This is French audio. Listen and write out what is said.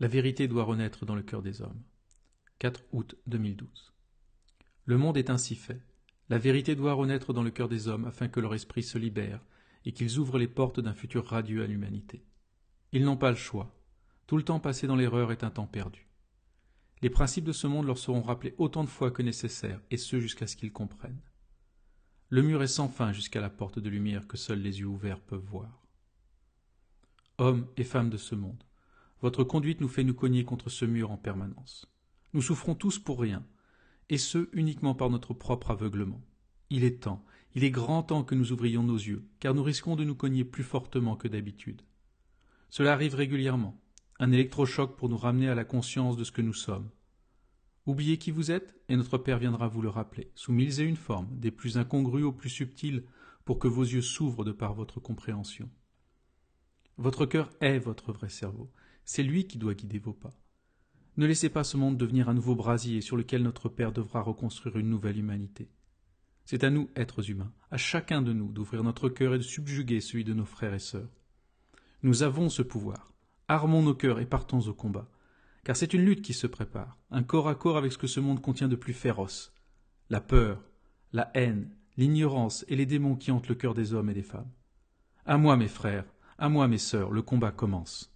La vérité doit renaître dans le cœur des hommes. 4 août 2012. Le monde est ainsi fait. La vérité doit renaître dans le cœur des hommes afin que leur esprit se libère et qu'ils ouvrent les portes d'un futur radieux à l'humanité. Ils n'ont pas le choix. Tout le temps passé dans l'erreur est un temps perdu. Les principes de ce monde leur seront rappelés autant de fois que nécessaire, et ce jusqu'à ce qu'ils comprennent. Le mur est sans fin jusqu'à la porte de lumière que seuls les yeux ouverts peuvent voir. Hommes et femmes de ce monde, votre conduite nous fait nous cogner contre ce mur en permanence. Nous souffrons tous pour rien, et ce uniquement par notre propre aveuglement. Il est temps, il est grand temps que nous ouvrions nos yeux, car nous risquons de nous cogner plus fortement que d'habitude. Cela arrive régulièrement, un électrochoc pour nous ramener à la conscience de ce que nous sommes. Oubliez qui vous êtes, et notre Père viendra vous le rappeler, sous mille et une formes, des plus incongrues aux plus subtiles, pour que vos yeux s'ouvrent de par votre compréhension. Votre cœur est votre vrai cerveau, c'est lui qui doit guider vos pas. Ne laissez pas ce monde devenir un nouveau brasier sur lequel notre Père devra reconstruire une nouvelle humanité. C'est à nous, êtres humains, à chacun de nous, d'ouvrir notre cœur et de subjuguer celui de nos frères et sœurs. Nous avons ce pouvoir. Armons nos cœurs et partons au combat. Car c'est une lutte qui se prépare, un corps à corps avec ce que ce monde contient de plus féroce. La peur, la haine, l'ignorance et les démons qui hantent le cœur des hommes et des femmes. À moi, mes frères, à moi, mes sœurs, le combat commence.